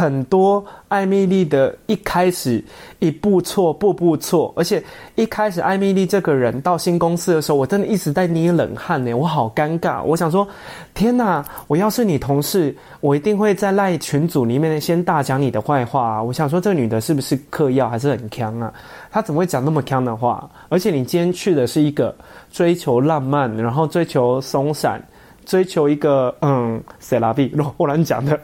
很多艾蜜莉的一开始一步错步步错，而且一开始艾蜜莉这个人到新公司的时候，我真的一直在捏冷汗呢，我好尴尬。我想说，天哪，我要是你同事，我一定会在赖群组里面先大讲你的坏话啊。我想说，这个女的是不是嗑药还是很锵啊？她怎么会讲那么锵的话？而且你今天去的是一个追求浪漫，然后追求松散，追求一个嗯，c'est la vie，我乱讲的。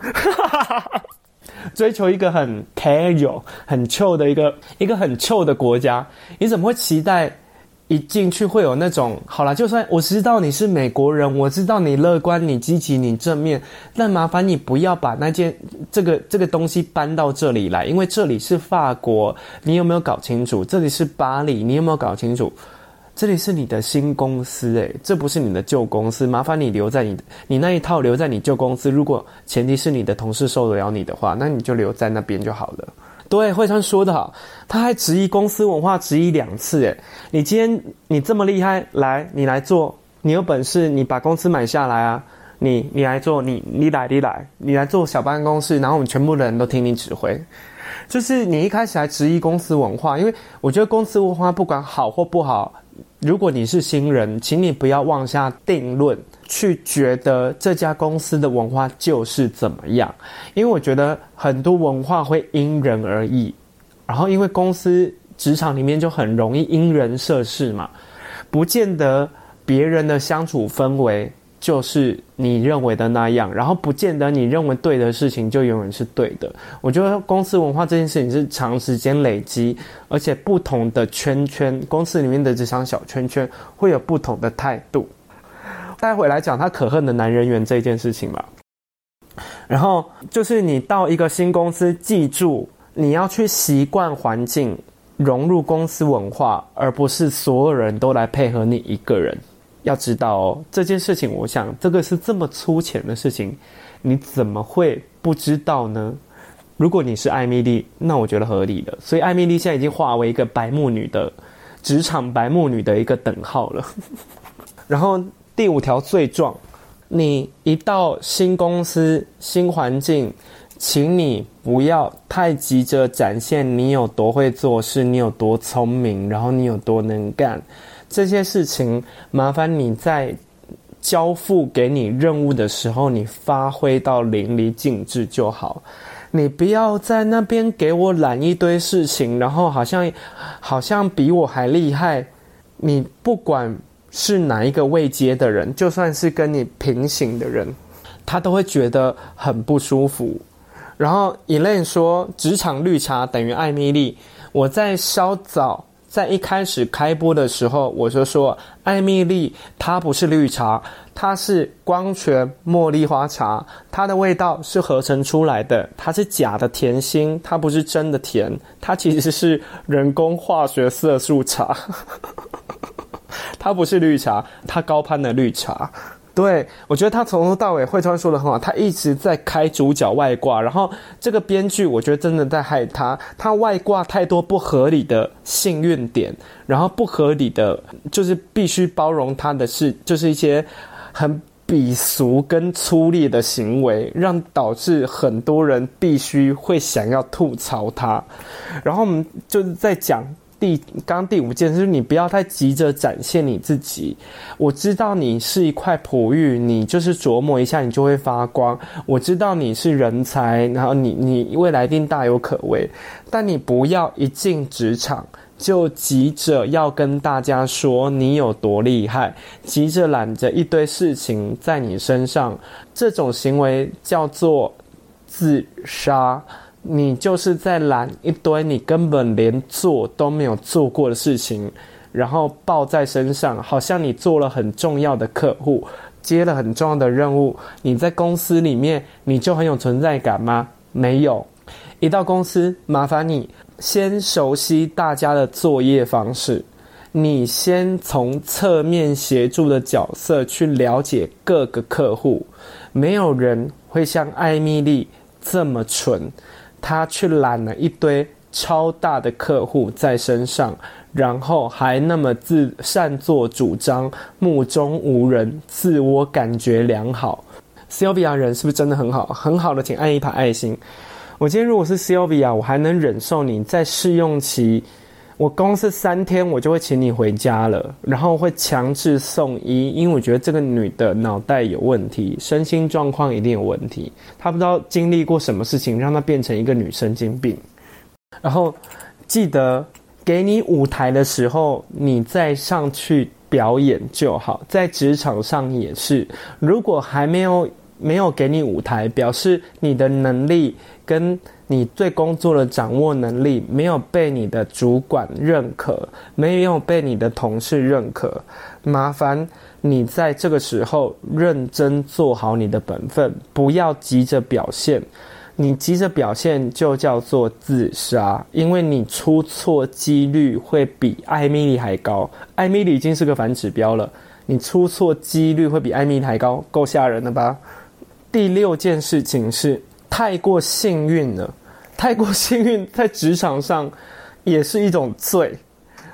追求一个很 casual、很 chill 的一个一个很 chill 的国家，你怎么会期待一进去会有那种？好啦，就算我知道你是美国人，我知道你乐观、你积极、你正面，但麻烦你不要把那件这个这个东西搬到这里来，因为这里是法国，你有没有搞清楚？这里是巴黎，你有没有搞清楚？这里是你的新公司，诶，这不是你的旧公司。麻烦你留在你，你那一套留在你旧公司。如果前提是你的同事受得了你的话，那你就留在那边就好了。对，慧川说得好，他还质疑公司文化，质疑两次。诶，你今天你这么厉害，来，你来做，你有本事，你把公司买下来啊！你你来做，你你来你来，你来做小办公室，然后我们全部的人都听你指挥。就是你一开始还质疑公司文化，因为我觉得公司文化不管好或不好。如果你是新人，请你不要妄下定论，去觉得这家公司的文化就是怎么样，因为我觉得很多文化会因人而异，然后因为公司职场里面就很容易因人设事嘛，不见得别人的相处氛围。就是你认为的那样，然后不见得你认为对的事情就永远是对的。我觉得公司文化这件事情是长时间累积，而且不同的圈圈，公司里面的职场小圈圈会有不同的态度。待会来讲他可恨的男人缘这件事情吧。然后就是你到一个新公司，记住你要去习惯环境，融入公司文化，而不是所有人都来配合你一个人。要知道哦，这件事情，我想这个是这么粗浅的事情，你怎么会不知道呢？如果你是艾米丽，那我觉得合理的。所以艾米丽现在已经化为一个白目女的职场白目女的一个等号了。然后第五条罪状，你一到新公司、新环境，请你不要太急着展现你有多会做事，你有多聪明，然后你有多能干。这些事情，麻烦你在交付给你任务的时候，你发挥到淋漓尽致就好。你不要在那边给我揽一堆事情，然后好像好像比我还厉害。你不管是哪一个位阶的人，就算是跟你平行的人，他都会觉得很不舒服。然后 Elaine 说：“职场绿茶等于艾米莉。”我在稍早。在一开始开播的时候，我就说艾蜜莉它不是绿茶，它是光泉茉莉花茶，它的味道是合成出来的，它是假的甜心，它不是真的甜，它其实是人工化学色素茶，它不是绿茶，它高攀的绿茶。对，我觉得他从头到尾，慧川说的很好，他一直在开主角外挂，然后这个编剧我觉得真的在害他，他外挂太多不合理的幸运点，然后不合理的就是必须包容他的是，就是一些很鄙俗跟粗劣的行为，让导致很多人必须会想要吐槽他，然后我们就是在讲。第刚第五件就是你不要太急着展现你自己。我知道你是一块璞玉，你就是琢磨一下你就会发光。我知道你是人才，然后你你未来一定大有可为。但你不要一进职场就急着要跟大家说你有多厉害，急着揽着一堆事情在你身上，这种行为叫做自杀。你就是在揽一堆你根本连做都没有做过的事情，然后抱在身上，好像你做了很重要的客户，接了很重要的任务。你在公司里面，你就很有存在感吗？没有，一到公司，麻烦你先熟悉大家的作业方式，你先从侧面协助的角色去了解各个客户。没有人会像艾米丽这么蠢，他去揽了一堆超大的客户在身上，然后还那么自擅作主张、目中无人、自我感觉良好。Sylvia 人是不是真的很好？很好的，请按一排爱心。我今天如果是 Sylvia，我还能忍受你在试用期，我公司三天我就会请你回家了，然后会强制送医，因为我觉得这个女的脑袋有问题，身心状况一定有问题，她不知道经历过什么事情让她变成一个女神经病。然后记得给你舞台的时候，你再上去表演就好，在职场上也是，如果还没有。没有给你舞台，表示你的能力跟你对工作的掌握能力没有被你的主管认可，没有被你的同事认可。麻烦你在这个时候认真做好你的本分，不要急着表现。你急着表现就叫做自杀，因为你出错几率会比艾米丽还高。艾米丽已经是个反指标了，你出错几率会比艾米丽还高，够吓人了吧？第六件事情是太过幸运了，太过幸运在职场上也是一种罪。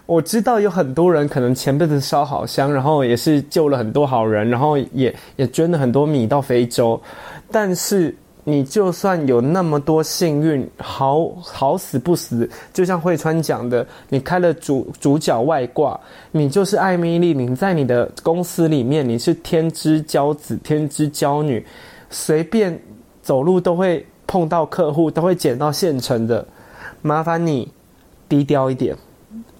我知道有很多人可能前辈子烧好香，然后也是救了很多好人，然后也也捐了很多米到非洲。但是你就算有那么多幸运，好好死不死，就像惠川讲的，你开了主主角外挂，你就是艾米丽，你在你的公司里面你是天之骄子，天之骄女。随便走路都会碰到客户，都会捡到现成的。麻烦你低调一点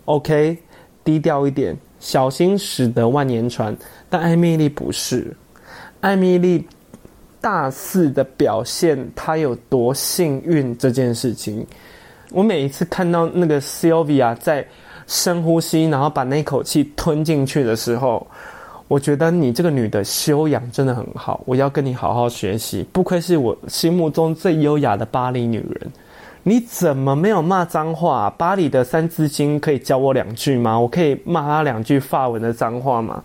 ，OK？低调一点，小心驶得万年船。但艾米丽不是，艾米丽大肆的表现她有多幸运这件事情。我每一次看到那个 Sylvia 在深呼吸，然后把那口气吞进去的时候。我觉得你这个女的修养真的很好，我要跟你好好学习。不愧是我心目中最优雅的巴黎女人，你怎么没有骂脏话？巴黎的三字经可以教我两句吗？我可以骂她两句法文的脏话吗？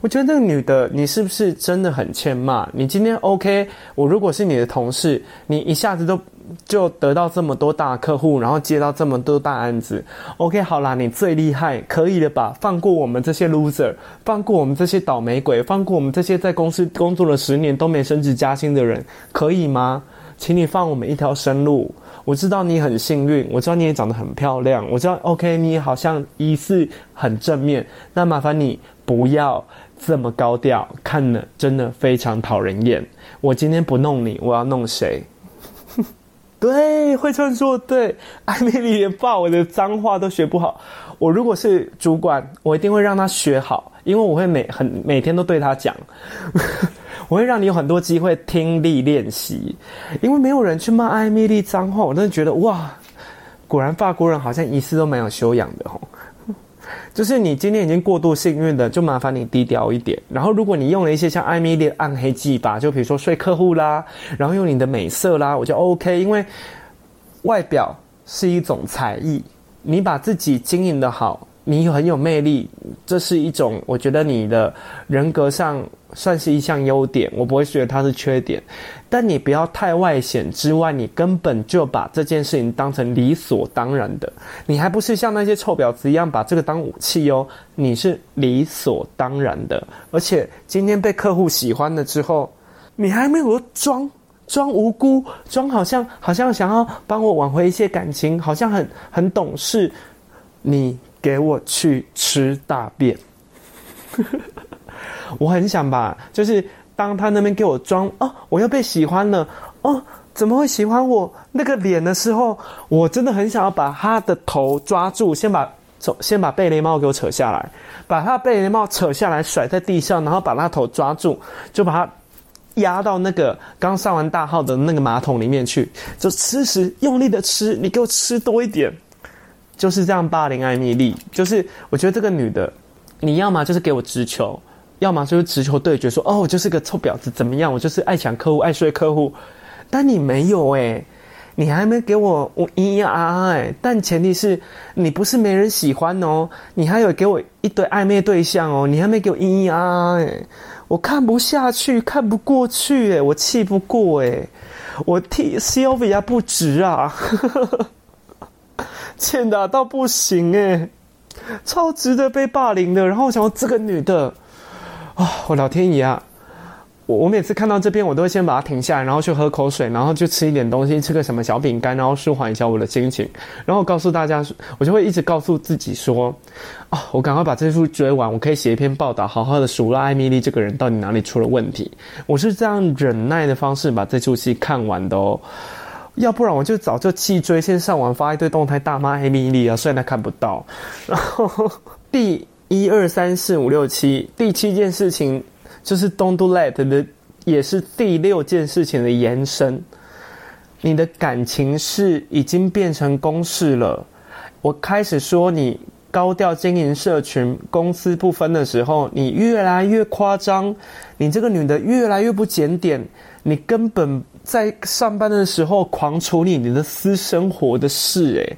我觉得那个女的，你是不是真的很欠骂？你今天 OK？我如果是你的同事，你一下子都。就得到这么多大客户，然后接到这么多大案子，OK，好啦，你最厉害，可以了吧？放过我们这些 loser，放过我们这些倒霉鬼，放过我们这些在公司工作了十年都没升职加薪的人，可以吗？请你放我们一条生路。我知道你很幸运，我知道你也长得很漂亮，我知道 OK，你好像疑似很正面，那麻烦你不要这么高调，看了真的非常讨人厌。我今天不弄你，我要弄谁？对，慧川说对，艾米丽连法文的脏话都学不好。我如果是主管，我一定会让他学好，因为我会每很每天都对他讲，我会让你有很多机会听力练习。因为没有人去骂艾米丽脏话，我真的觉得哇，果然法国人好像一次都蛮有修养的吼。就是你今天已经过度幸运的，就麻烦你低调一点。然后，如果你用了一些像艾米丽暗黑技法，就比如说睡客户啦，然后用你的美色啦，我就 OK。因为外表是一种才艺，你把自己经营的好。你很有魅力，这是一种我觉得你的人格上算是一项优点，我不会觉得它是缺点。但你不要太外显之外，你根本就把这件事情当成理所当然的，你还不是像那些臭婊子一样把这个当武器哦，你是理所当然的。而且今天被客户喜欢了之后，你还没有装装无辜，装好像好像想要帮我挽回一些感情，好像很很懂事，你。给我去吃大便！我很想吧，就是当他那边给我装哦，我又被喜欢了哦，怎么会喜欢我那个脸的时候，我真的很想要把他的头抓住，先把先把贝雷帽给我扯下来，把他贝雷帽扯下来甩在地上，然后把他头抓住，就把他压到那个刚上完大号的那个马桶里面去，就吃食用力的吃，你给我吃多一点。就是这样霸凌艾米丽，就是我觉得这个女的，你要么就是给我直球，要么就是直球对决，说哦，我就是个臭婊子，怎么样？我就是爱抢客户，爱睡客户，但你没有哎、你还没给我我咿咿啊啊哎，但前提是你不是没人喜欢哦，你还有给我一堆暧昧对象哦，你还没给我咿咿啊啊哎，我看不下去，看不过去哎，我气不过哎，我替 Sylvia 不值啊，欠打到不行哎，超值得被霸凌的。然后我想说这个女的啊、我老天爷啊！我每次看到这边，我都会先把它停下来，然后去喝口水，然后就吃一点东西，吃个什么小饼干，然后舒缓一下我的心情。然后告诉大家，我就会一直告诉自己说：啊、我赶快把这部追完，我可以写一篇报道，好好的数落艾米丽这个人到底哪里出了问题。我是这样忍耐的方式把这出戏看完的哦，要不然我就早就弃追，先上网发一堆动态大骂黑米莉啊，虽然他看不到。然后第一二三四五六七第七件事情。就是 Don't do that 的，也是第六件事情的延伸。你的感情是已经变成公式了。我开始说你高调经营社群、公私不分的时候，你越来越夸张。你这个女的越来越不检点。你根本在上班的时候狂处理你的私生活的事，诶。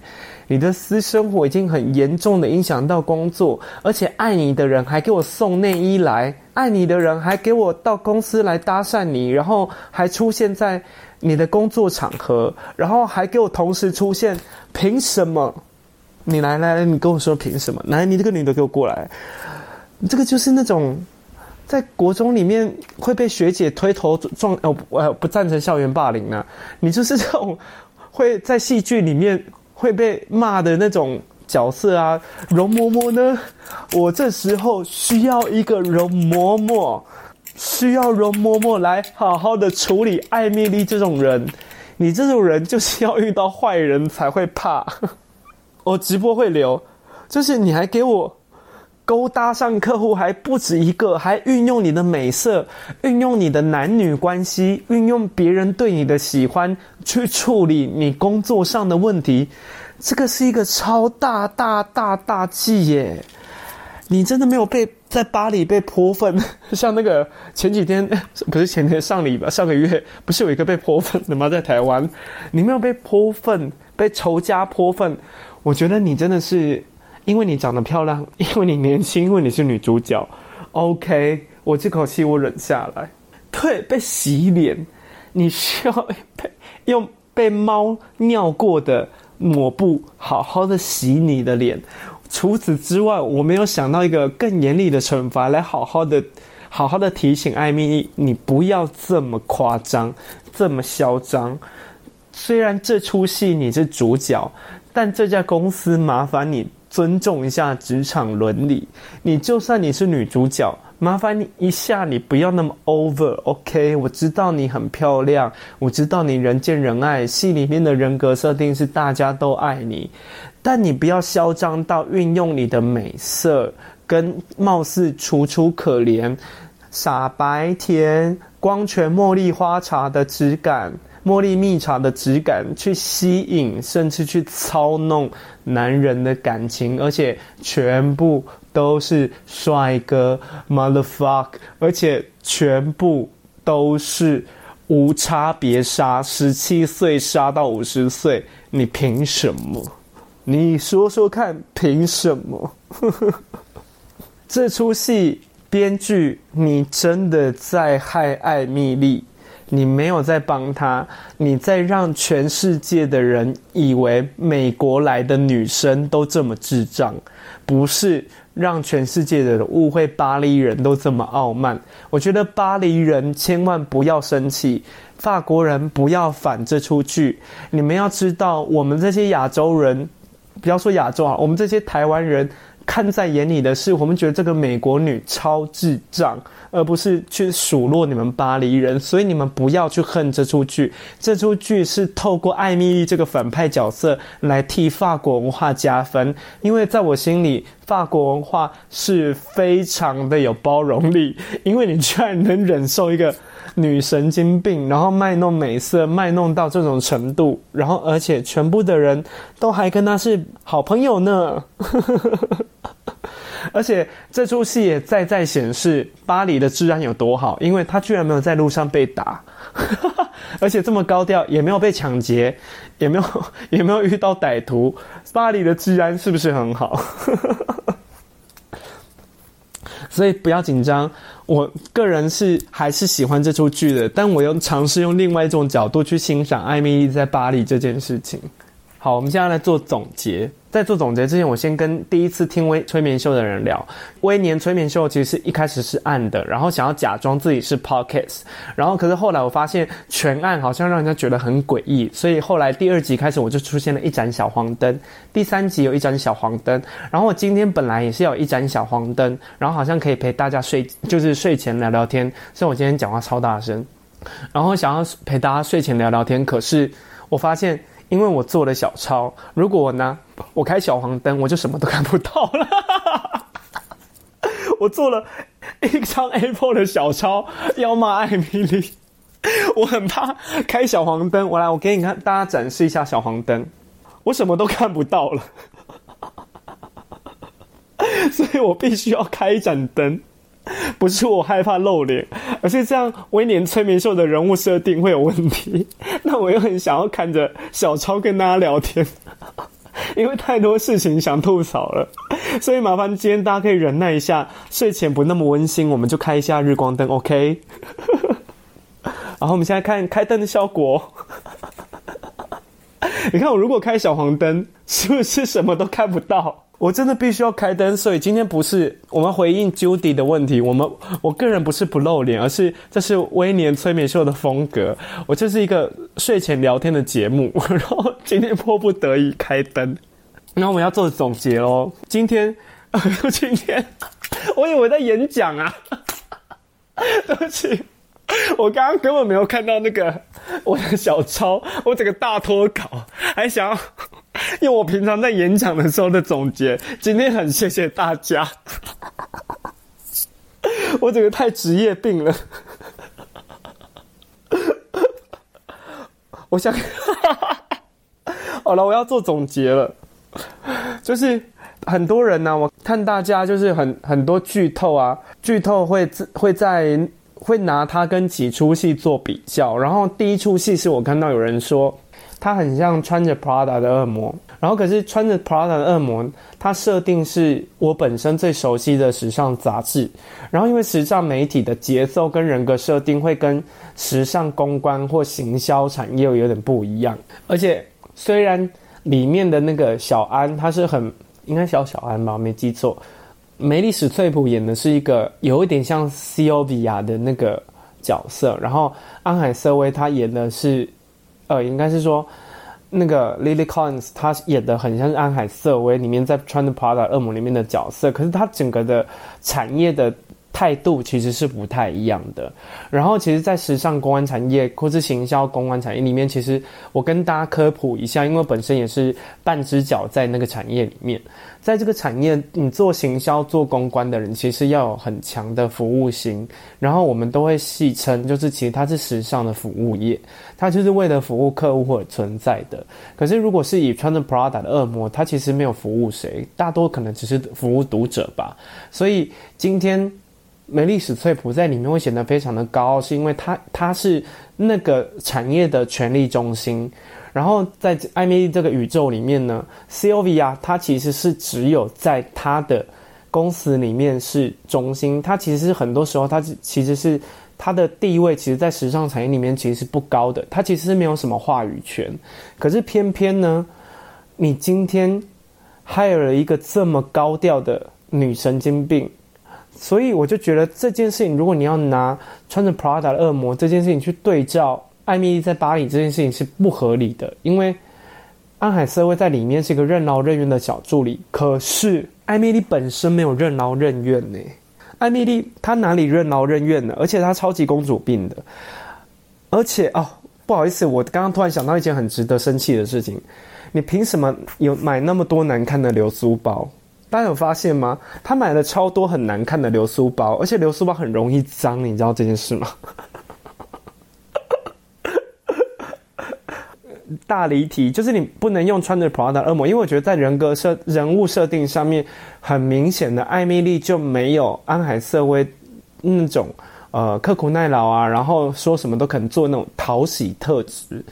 你的私生活已经很严重的影响到工作，而且爱你的人还给我送内衣来，爱你的人还给我到公司来搭讪你，然后还出现在你的工作场合，然后还给我同时出现，凭什么？你来来来，你跟我说凭什么？来，你这个女的给我过来，这个就是那种在国中里面会被学姐推头撞，哦，我不赞成校园霸凌呢、你就是这种会在戏剧里面。会被骂的那种角色啊，容嬷嬷呢？我这时候需要一个容嬷嬷，需要容嬷嬷来好好的处理艾米丽这种人。你这种人就是要遇到坏人才会怕。我直播会留，就是你还给我勾搭上客户，还不止一个，还运用你的美色，运用你的男女关系，运用别人对你的喜欢去处理你工作上的问题。这个是一个超大大大大忌耶！你真的没有被在巴黎被泼粪？像那个前几天 不是前天上礼拜上个月不是有一个被泼粪的吗？在台湾，你没有被泼粪，被仇家泼粪？我觉得你真的是因为你长得漂亮，因为你年轻，因为你是女主角。OK，我这口气我忍下来。对，被洗脸，你需要被用被猫尿过的。抹布好好的洗你的脸，除此之外，我没有想到一个更严厉的惩罚来好好的、好好的提醒艾蜜莉，你不要这么夸张，这么嚣张。虽然这出戏你是主角，但这家公司麻烦你尊重一下职场伦理。你就算你是女主角。麻烦你一下，你不要那么 over，OK？我知道你很漂亮，我知道你人见人爱，戏里面的人格设定是大家都爱你，但你不要嚣张到运用你的美色跟貌似楚楚可怜、傻白甜、光泉茉莉花茶的质感。茉莉蜜茶的质感去吸引，甚至去操弄男人的感情，而且全部都是帅哥，motherfuck，而且全部都是无差别杀，十七岁杀到五十岁，你凭什么？你说说看，凭什么？这出戏编剧，你真的在害艾蜜莉？你没有在帮他，你在让全世界的人以为美国来的女生都这么智障，不是让全世界的人误会巴黎人都这么傲慢。我觉得巴黎人千万不要生气，法国人不要反这出剧。你们要知道，我们这些亚洲人，不要说亚洲啊，我们这些台湾人看在眼里的是，我们觉得这个美国女超智障。而不是去数落你们巴黎人，所以你们不要去恨这出剧。这出剧是透过艾米丽这个反派角色来替法国文化加分，因为在我心里，法国文化是非常的有包容力。因为你居然能忍受一个女神经病，然后卖弄美色，卖弄到这种程度，然后而且全部的人都还跟她是好朋友呢。而且这出戏也在在显示巴黎的治安有多好，因为他居然没有在路上被打。而且这么高调，也没有被抢劫，也没有 也没有遇到歹徒，巴黎的治安是不是很好？所以不要紧张，我个人是还是喜欢这出剧的，但我又尝试用另外一种角度去欣赏艾米莉在巴黎这件事情。好，我们现在来做总结。在做总结之前，我先跟第一次听微催眠秀的人聊。微年催眠秀其实一开始是暗的，然后想要假装自己是 podcast，然后可是后来我发现全暗好像让人家觉得很诡异，所以后来第二集开始我就出现了一盏小黄灯，第三集有一盏小黄灯，然后我今天本来也是有一盏小黄灯，然后好像可以陪大家睡，就是睡前聊聊天，所以我今天讲话超大声，然后想要陪大家睡前聊聊天，可是我发现。因为我做了小抄，如果我呢，我开小黄灯，我就什么都看不到了。我做了一张 Apple 的小抄，要骂艾米莉，我很怕开小黄灯。我来，我给你看，大家展示一下小黄灯，我什么都看不到了，所以我必须要开一盏灯。不是我害怕露脸，而是这样威廉催眠秀的人物设定会有问题。那我又很想要看着小抄跟大家聊天，因为太多事情想吐槽了，所以麻烦今天大家可以忍耐一下，睡前不那么温馨，我们就开一下日光灯，OK？然后我们现在看开灯的效果。你看我如果开小黄灯，是不是什么都看不到？我真的必须要开灯，所以今天不是我们回应 Judy 的问题，我们我个人不是不露脸，而是这是威廉催眠秀的风格。我就是一个睡前聊天的节目，然后今天迫不得已开灯，然后我们要做总结喽。今天，今天，我以为在演讲啊，对不起，我刚刚根本没有看到那个我的小抄，我整个大脱稿，还想要。用我平常在演讲的时候的总结，今天很谢谢大家。我这个太职业病了。我想，好了，我要做总结了。就是很多人呢、我看大家就是很很多剧透啊，剧透会会在会拿它跟几出戏做比较。然后第一出戏是我看到有人说。他很像穿着 Prada 的恶魔，然后可是穿着 Prada 的恶魔，他设定是我本身最熟悉的时尚杂志，然后因为时尚媒体的节奏跟人格设定会跟时尚公关或行销产业有点不一样，而且虽然里面的那个小安他是很应该小小安吧，没记错，梅丽史翠普演的是一个有一点像 cova 的那个角色，然后安海瑟薇她演的是。呃，应该是说，那个 Lily Collins 她演的很像是安海瑟薇里面在穿着 Prada 恶魔里面的角色，可是她整个的产业的态度其实是不太一样的。然后，其实，在时尚公关产业或是行销公关产业里面，其实我跟大家科普一下，因为本身也是半只脚在那个产业里面。在这个产业，你做行销、做公关的人，其实要有很强的服务心。然后我们都会戏称，就是其实它是时尚的服务业，它就是为了服务客户或者存在的。可是如果是以穿着 Prada 的恶魔，它其实没有服务谁，大多可能只是服务读者吧。所以今天梅丽史翠普在里面会显得非常的高傲，是因为他他是那个产业的权力中心。然后在艾米丽这个宇宙里面呢，Sylvia 她其实是只有在她的公司里面是中心，它其实很多时候它其实是它的地位，其实，在时尚产业里面其实是不高的，它其实是没有什么话语权。可是偏偏呢，你今天 hire 了一个这么高调的女神经病，所以我就觉得这件事情，如果你要拿穿着 Prada 的恶魔这件事情去对照。艾米丽在巴黎这件事情是不合理的，因为安海瑟薇在里面是一个任劳任怨的小助理，可是艾米丽本身没有任劳任怨呢。艾米丽她哪里任劳任怨呢？而且她超级公主病的，而且哦，不好意思，我刚刚突然想到一件很值得生气的事情，你凭什么有买那么多难看的流苏包？大家有发现吗？他买了超多很难看的流苏包，而且流苏包很容易脏，你知道这件事吗？大离题，就是你不能用穿着 Prada 恶魔，因为我觉得在人格设人物设定上面，很明显的艾米丽就没有安海瑟薇那种呃刻苦耐劳啊，然后说什么都肯做那种讨喜特质。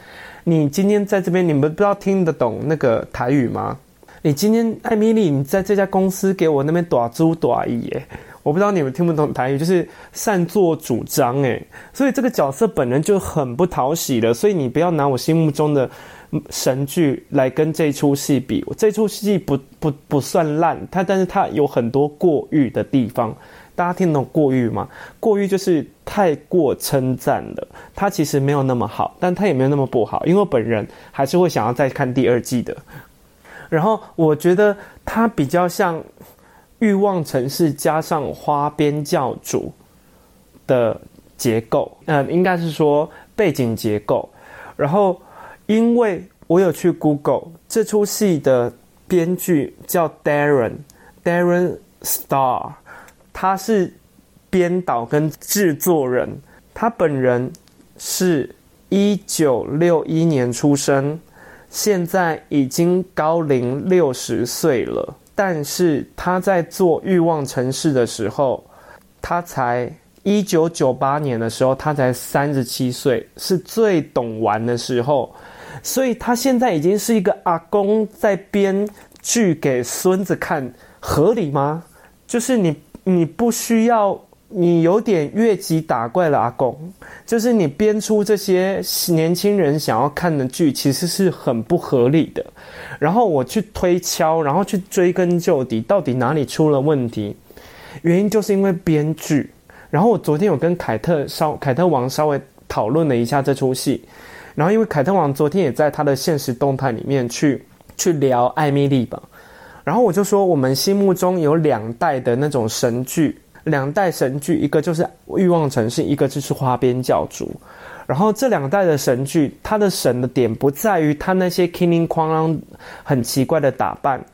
你今天在这边，你们不知道听得懂那个台语吗？你今天艾米丽，你在这家公司给我那边大主大意耶，我不知道你们听不懂台语，就是擅作主张哎，所以这个角色本人就很不讨喜了，所以你不要拿我心目中的神剧来跟这出戏比，我这出戏不不不算烂，它但是它有很多过誉的地方。大家听懂过誉吗？过誉就是太过称赞了，它其实没有那么好，但它也没有那么不好，因为本人还是会想要再看第二季的。然后我觉得它比较像《欲望城市》加上《花边教主》的结构，嗯、呃，应该是说背景结构。然后因为我有去 Google 这出戏的编剧叫 Darren Darren Star。他是编导跟制作人，他本人是一九六一年出生，现在已经高龄六十岁了。但是他在做《欲望城市》的时候，他才一九九八年的时候，他才三十七岁，是最懂玩的时候。所以他现在已经是一个阿公在编剧给孙子看，合理吗？就是你。你不需要，你有点越级打怪了，阿公，就是你编出这些年轻人想要看的剧，其实是很不合理的。然后我去推敲，然后去追根究底，到底哪里出了问题？原因就是因为编剧。然后我昨天有跟凯特稍凯特王稍微讨论了一下这出戏，然后因为凯特王昨天也在他的现实动态里面去去聊艾米丽吧。然后我就说，我们心目中有两代的那种神剧，两代神剧，一个就是《欲望城市》，一个就是《花边教主》。然后这两代的神剧，它的神的点不在于它那些叮铃哐啷很奇怪的打扮，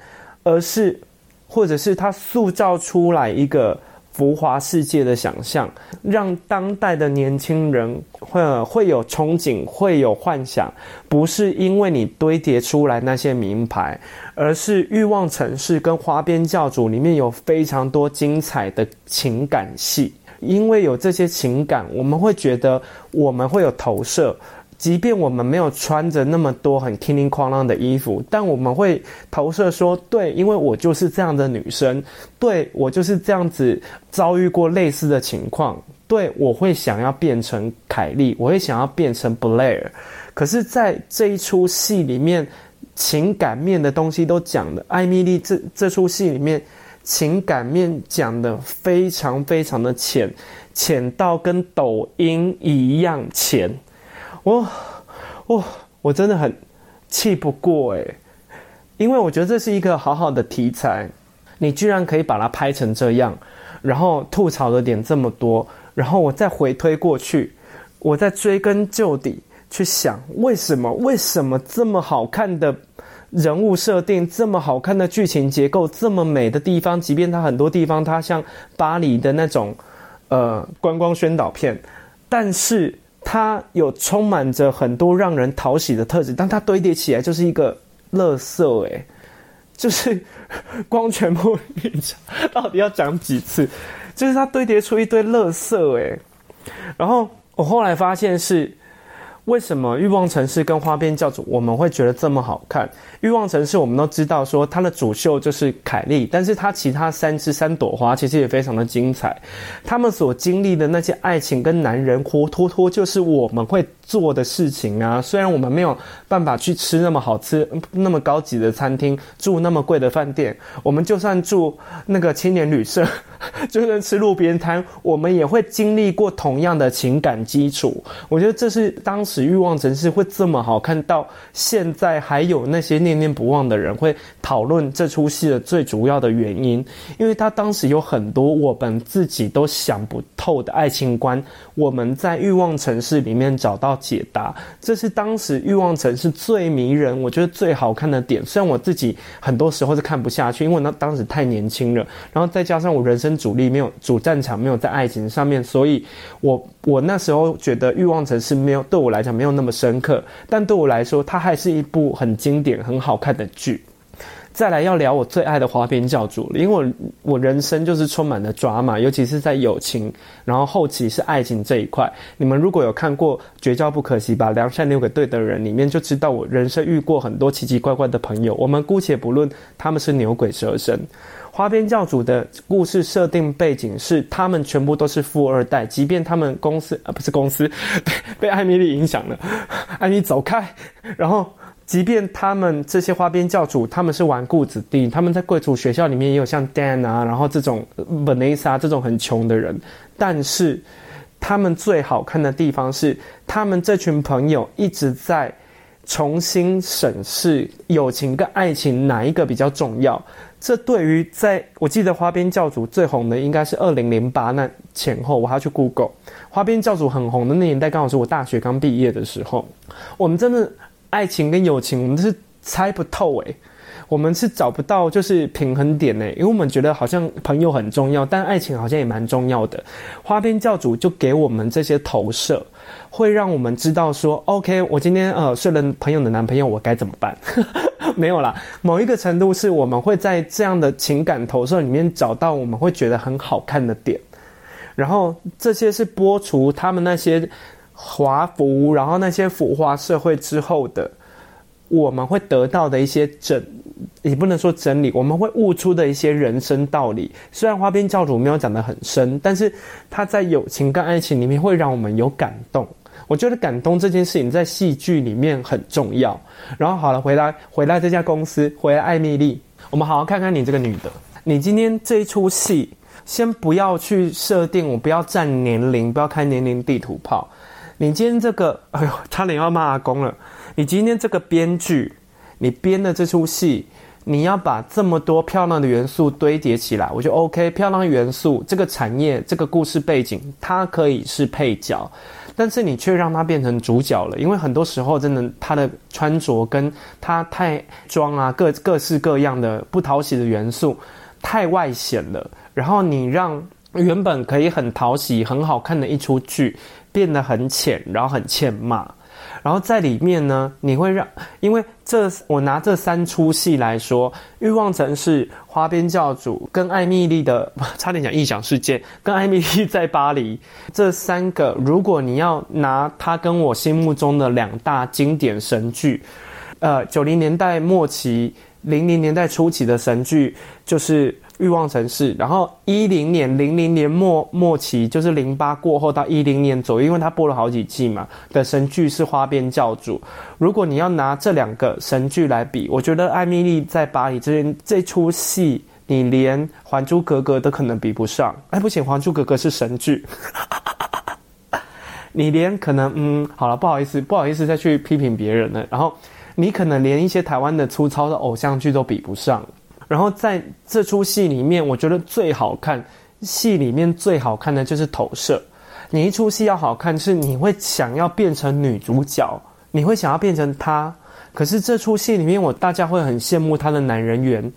而是，或者是它塑造出来一个。浮华世界的想象，让当代的年轻人会会有憧憬，会有幻想，不是因为你堆叠出来那些名牌，而是欲望城市跟花边教主里面有非常多精彩的情感戏，因为有这些情感，我们会觉得我们会有投射。即便我们没有穿着那么多很叮铃哐啷的衣服，但我们会投射说，对，因为我就是这样的女生，对，我就是这样子遭遇过类似的情况，对，我会想要变成凯莉，我会想要变成 Blair。可是，在这一出戏里面，情感面的东西都讲的，艾米丽这这出戏里面情感面讲的非常非常的浅，浅到跟抖音一样浅。我，我，我真的很气不过诶，因为我觉得这是一个好好的题材，你居然可以把它拍成这样，然后吐槽的点这么多，然后我再回推过去，我再追根究底去想，为什么？为什么这么好看的人物设定，这么好看的剧情结构，这么美的地方，即便它很多地方它像巴黎的那种呃观光宣导片，但是。它有充满着很多让人讨喜的特质，但它堆叠起来就是一个垃圾诶，就是光全部，你到底要讲几次？就是它堆叠出一堆垃圾诶，然后我后来发现是。为什么欲望城市跟花边教主我们会觉得这么好看？欲望城市我们都知道说它的主秀就是凯莉，但是它其他三支三朵花其实也非常的精彩。他们所经历的那些爱情跟男人，活脱脱就是我们会做的事情啊。虽然我们没有办法去吃那么好吃、那么高级的餐厅，住那么贵的饭店，我们就算住那个青年旅社，就算吃路边摊，我们也会经历过同样的情感基础。我觉得这是当时。欲望城市会这么好看，到现在还有那些念念不忘的人会讨论这出戏的最主要的原因，因为他当时有很多我们自己都想不透的爱情观，我们在欲望城市里面找到解答，这是当时欲望城市最迷人，我觉得最好看的点。虽然我自己很多时候是看不下去，因为那当时太年轻了，然后再加上我人生主力没有主战场没有在爱情上面，所以我我那时候觉得欲望城市没有对我来讲。没有那么深刻，但对我来说，它还是一部很经典、很好看的剧。再来要聊我最爱的花边教主了，因为我我人生就是充满了抓马，尤其是在友情，然后后期是爱情这一块。你们如果有看过《绝交不可惜，把良善留给对的人》里面，就知道我人生遇过很多奇奇怪怪的朋友。我们姑且不论他们是牛鬼蛇神，花边教主的故事设定背景是他们全部都是富二代，即便他们公司啊不是公司被 被艾米丽影响了，艾米走开，然后。即便他们这些花边教主，他们是纨绔子弟，他们在贵族学校里面也有像 Dan 啊，然后这种 Vanessa 这种很穷的人，但是他们最好看的地方是，他们这群朋友一直在重新审视友情跟爱情哪一个比较重要。这对于在我记得花边教主最红的应该是二零零八那前后，我还要去 Google 花边教主很红的那年代，刚好是我大学刚毕业的时候，我们真的。爱情跟友情，我们是猜不透诶，我们是找不到就是平衡点诶，因为我们觉得好像朋友很重要，但爱情好像也蛮重要的。花边教主就给我们这些投射，会让我们知道说，OK，我今天呃睡了朋友的男朋友，我该怎么办？没有啦，某一个程度是我们会在这样的情感投射里面找到我们会觉得很好看的点，然后这些是剥除他们那些。华服，然后那些腐化社会之后的，我们会得到的一些真，也不能说真理，我们会悟出的一些人生道理。虽然花边教主没有讲得很深，但是他在友情跟爱情里面会让我们有感动。我觉得感动这件事情在戏剧里面很重要。然后好了，回来回来这家公司，回来艾米丽，我们好好看看你这个女的，你今天这一出戏，先不要去设定，我不要占年龄，不要开年龄地图炮。你今天这个，哎呦，差点要骂阿公了。你今天这个编剧，你编的这出戏，你要把这么多漂亮的元素堆叠起来，我觉得 OK。漂亮元素，这个产业，这个故事背景，它可以是配角，但是你却让它变成主角了。因为很多时候，真的他的穿着跟他太装啊，各各式各样的不讨喜的元素太外显了。然后你让原本可以很讨喜、很好看的一出剧。变得很浅，然后很欠骂，然后在里面呢，你会让，因为这我拿这三出戏来说，《欲望城市》、《花边教主》跟艾米莉的，差点讲异想世界，跟艾米莉在巴黎这三个，如果你要拿它跟我心目中的两大经典神剧，呃，九零年代末期、零零年代初期的神剧，就是。欲望城市，然后一零年、零零年末末期，就是零八过后到一零年左右，因为他播了好几季嘛的神剧是《花边教主》。如果你要拿这两个神剧来比，我觉得艾米莉在巴黎这边这出戏，你连《还珠格格》都可能比不上。哎，不行，《还珠格格》是神剧，你连可能嗯，好了，不好意思，不好意思再去批评别人了。然后你可能连一些台湾的粗糙的偶像剧都比不上。然后在这出戏里面，我觉得最好看，戏里面最好看的就是投射。你一出戏要好看，是你会想要变成女主角，你会想要变成她。可是这出戏里面，我大家会很羡慕她的男人缘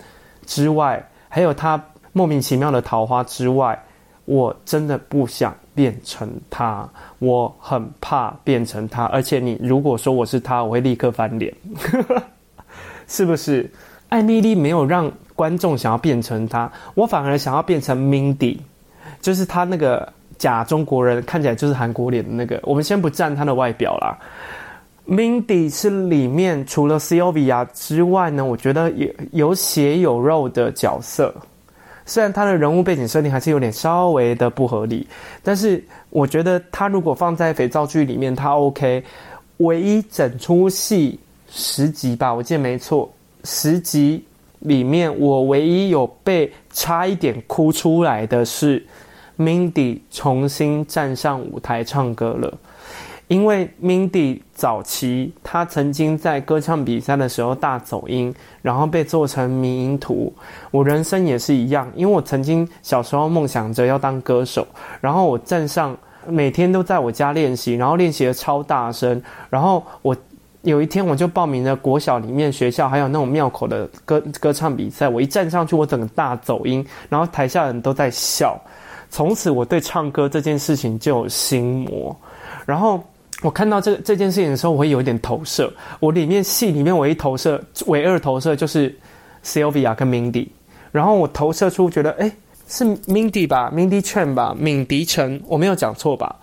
之外，还有她莫名其妙的桃花之外，我真的不想变成她，我很怕变成她。而且你如果说我是她，我会立刻翻脸，是不是？艾米丽没有让观众想要变成她，我反而想要变成 Mindy，就是她那个假中国人，看起来就是韩国脸的那个。我们先不赞她的外表啦，Mindy 是里面除了 Sylvia 之外呢，我觉得有有血有肉的角色。虽然她的人物背景设定还是有点稍微的不合理，但是我觉得她如果放在肥皂剧里面，她 OK。唯一整出戏十集吧，我记得没错。十集里面，我唯一有被差一点哭出来的是，Mindy 重新站上舞台唱歌了。因为 Mindy 早期她曾经在歌唱比赛的时候大走音，然后被做成迷因图。我人生也是一样，因为我曾经小时候梦想着要当歌手，然后我站上，每天都在我家练习，然后练习的超大声，然后我。有一天，我就报名了国小里面学校还有那种庙口的歌歌唱比赛。我一站上去，我整个大走音，然后台下人都在笑。从此，我对唱歌这件事情就有心魔。然后我看到这这件事情的时候，我会有一点投射。我里面戏里面唯一投射、唯二投射就是 Sylvia 跟 Mindy，然后我投射出觉得，哎，是 Mindy 吧，Mindy Chen 吧，敏迪陈，我没有讲错吧？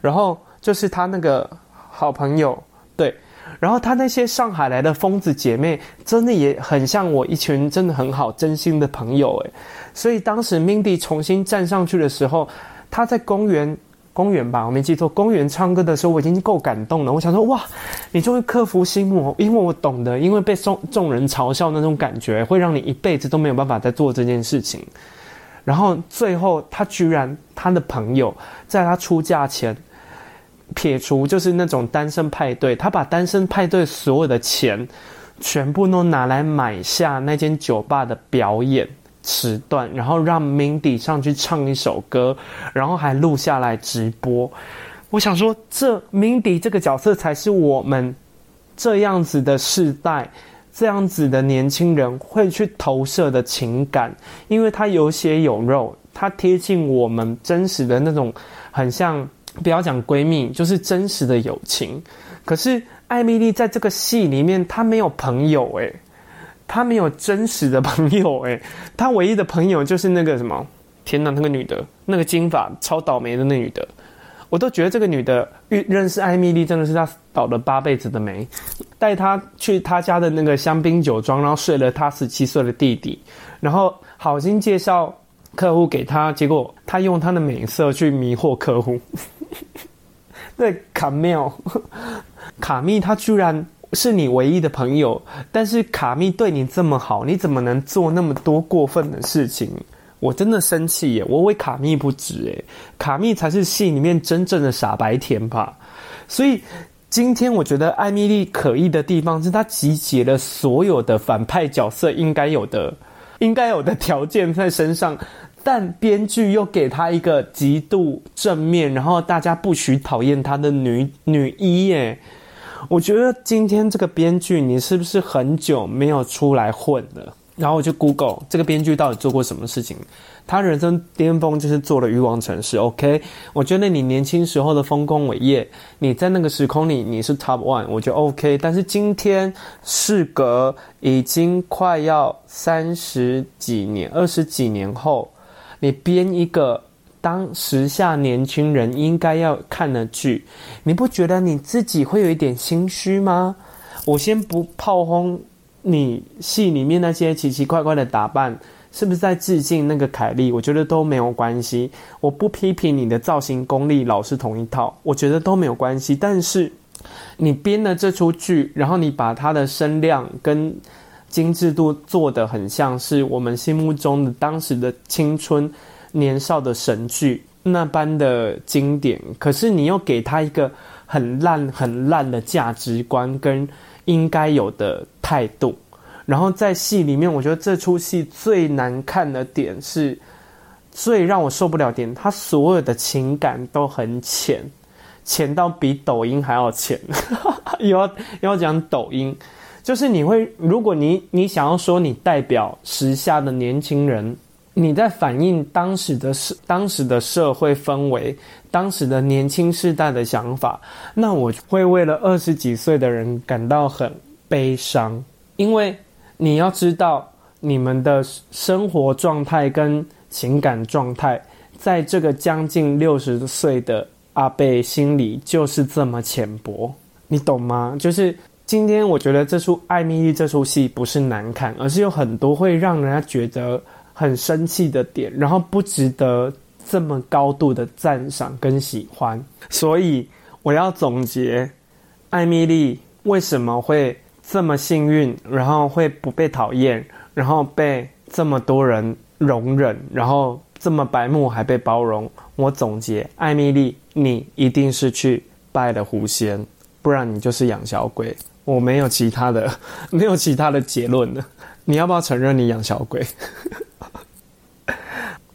然后就是他那个好朋友，对，然后他那些上海来的疯子姐妹，真的也很像我一群真的很好、真心的朋友，哎，所以当时 Mindy 重新站上去的时候，他在公园。公园吧，我没记错。公园唱歌的时候，我已经够感动了。我想说，哇，你终于克服心魔，因为我懂得，因为被众众人嘲笑那种感觉，会让你一辈子都没有办法再做这件事情。然后最后，他居然他的朋友在他出嫁前，撇除就是那种单身派对，他把单身派对所有的钱，全部都拿来买下那间酒吧的表演。时段，然后让 Mindy 上去唱一首歌，然后还录下来直播。我想说，这 Mindy 这个角色才是我们这样子的世代，这样子的年轻人会去投射的情感，因为他有血有肉，他贴近我们真实的那种，很像不要讲闺蜜，就是真实的友情。可是艾米莉在这个戏里面，她没有朋友诶、欸他没有真实的朋友诶，她唯一的朋友就是那个什么？天哪，那个女的，那个金发超倒霉的那女的，我都觉得这个女的遇认识艾米莉真的是她倒了八辈子的霉，带她去她家的那个香槟酒庄，然后睡了她十七岁的弟弟，然后好心介绍客户给他，结果他用他的美色去迷惑客户。对，卡缪，卡蜜，他居然。是你唯一的朋友，但是卡蜜对你这么好，你怎么能做那么多过分的事情？我真的生气耶！我为卡蜜不值耶，卡蜜才是戏里面真正的傻白甜吧。所以今天我觉得艾米丽可疑的地方是，她集结了所有的反派角色应该有的、应该有的条件在身上，但编剧又给他一个极度正面，然后大家不许讨厌他的女女一耶。我觉得今天这个编剧，你是不是很久没有出来混了？然后我就 Google 这个编剧到底做过什么事情？他人生巅峰就是做了《欲望城市》。OK，我觉得你年轻时候的丰功伟业，你在那个时空里你是 Top One，我觉得 OK。但是今天事隔已经快要三十几年、二十几年后，你编一个。当时下年轻人应该要看的剧，你不觉得你自己会有一点心虚吗？我先不炮轰你戏里面那些奇奇怪怪的打扮，是不是在致敬那个凯莉？我觉得都没有关系。我不批评你的造型功力老是同一套，我觉得都没有关系。但是你编了这出剧，然后你把它的声量跟精致度做得很像是我们心目中的当时的青春。年少的神剧那般的经典，可是你又给他一个很烂、很烂的价值观跟应该有的态度，然后在戏里面，我觉得这出戏最难看的点是，最让我受不了点，他所有的情感都很浅，浅到比抖音还要浅。又要又要讲抖音，就是你会，如果你你想要说你代表时下的年轻人。你在反映当时的社当时的社会氛围，当时的年轻世代的想法，那我会为了二十几岁的人感到很悲伤，因为你要知道，你们的生活状态跟情感状态，在这个将近六十岁的阿贝心里就是这么浅薄，你懂吗？就是今天我觉得这出《艾蜜莉》这出戏不是难看，而是有很多会让人家觉得。很生气的点，然后不值得这么高度的赞赏跟喜欢，所以我要总结，艾蜜莉为什么会这么幸运，然后会不被讨厌，然后被这么多人容忍，然后这么白目还被包容。我总结，艾米丽，你一定是去拜了狐仙，不然你就是养小鬼。我没有其他的，没有其他的结论了。你要不要承认你养小鬼？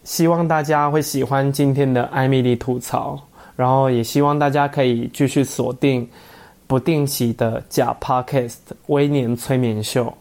希望大家会喜欢今天的艾米丽吐槽，然后也希望大家可以继续锁定不定期的假 Podcast 微年催眠秀。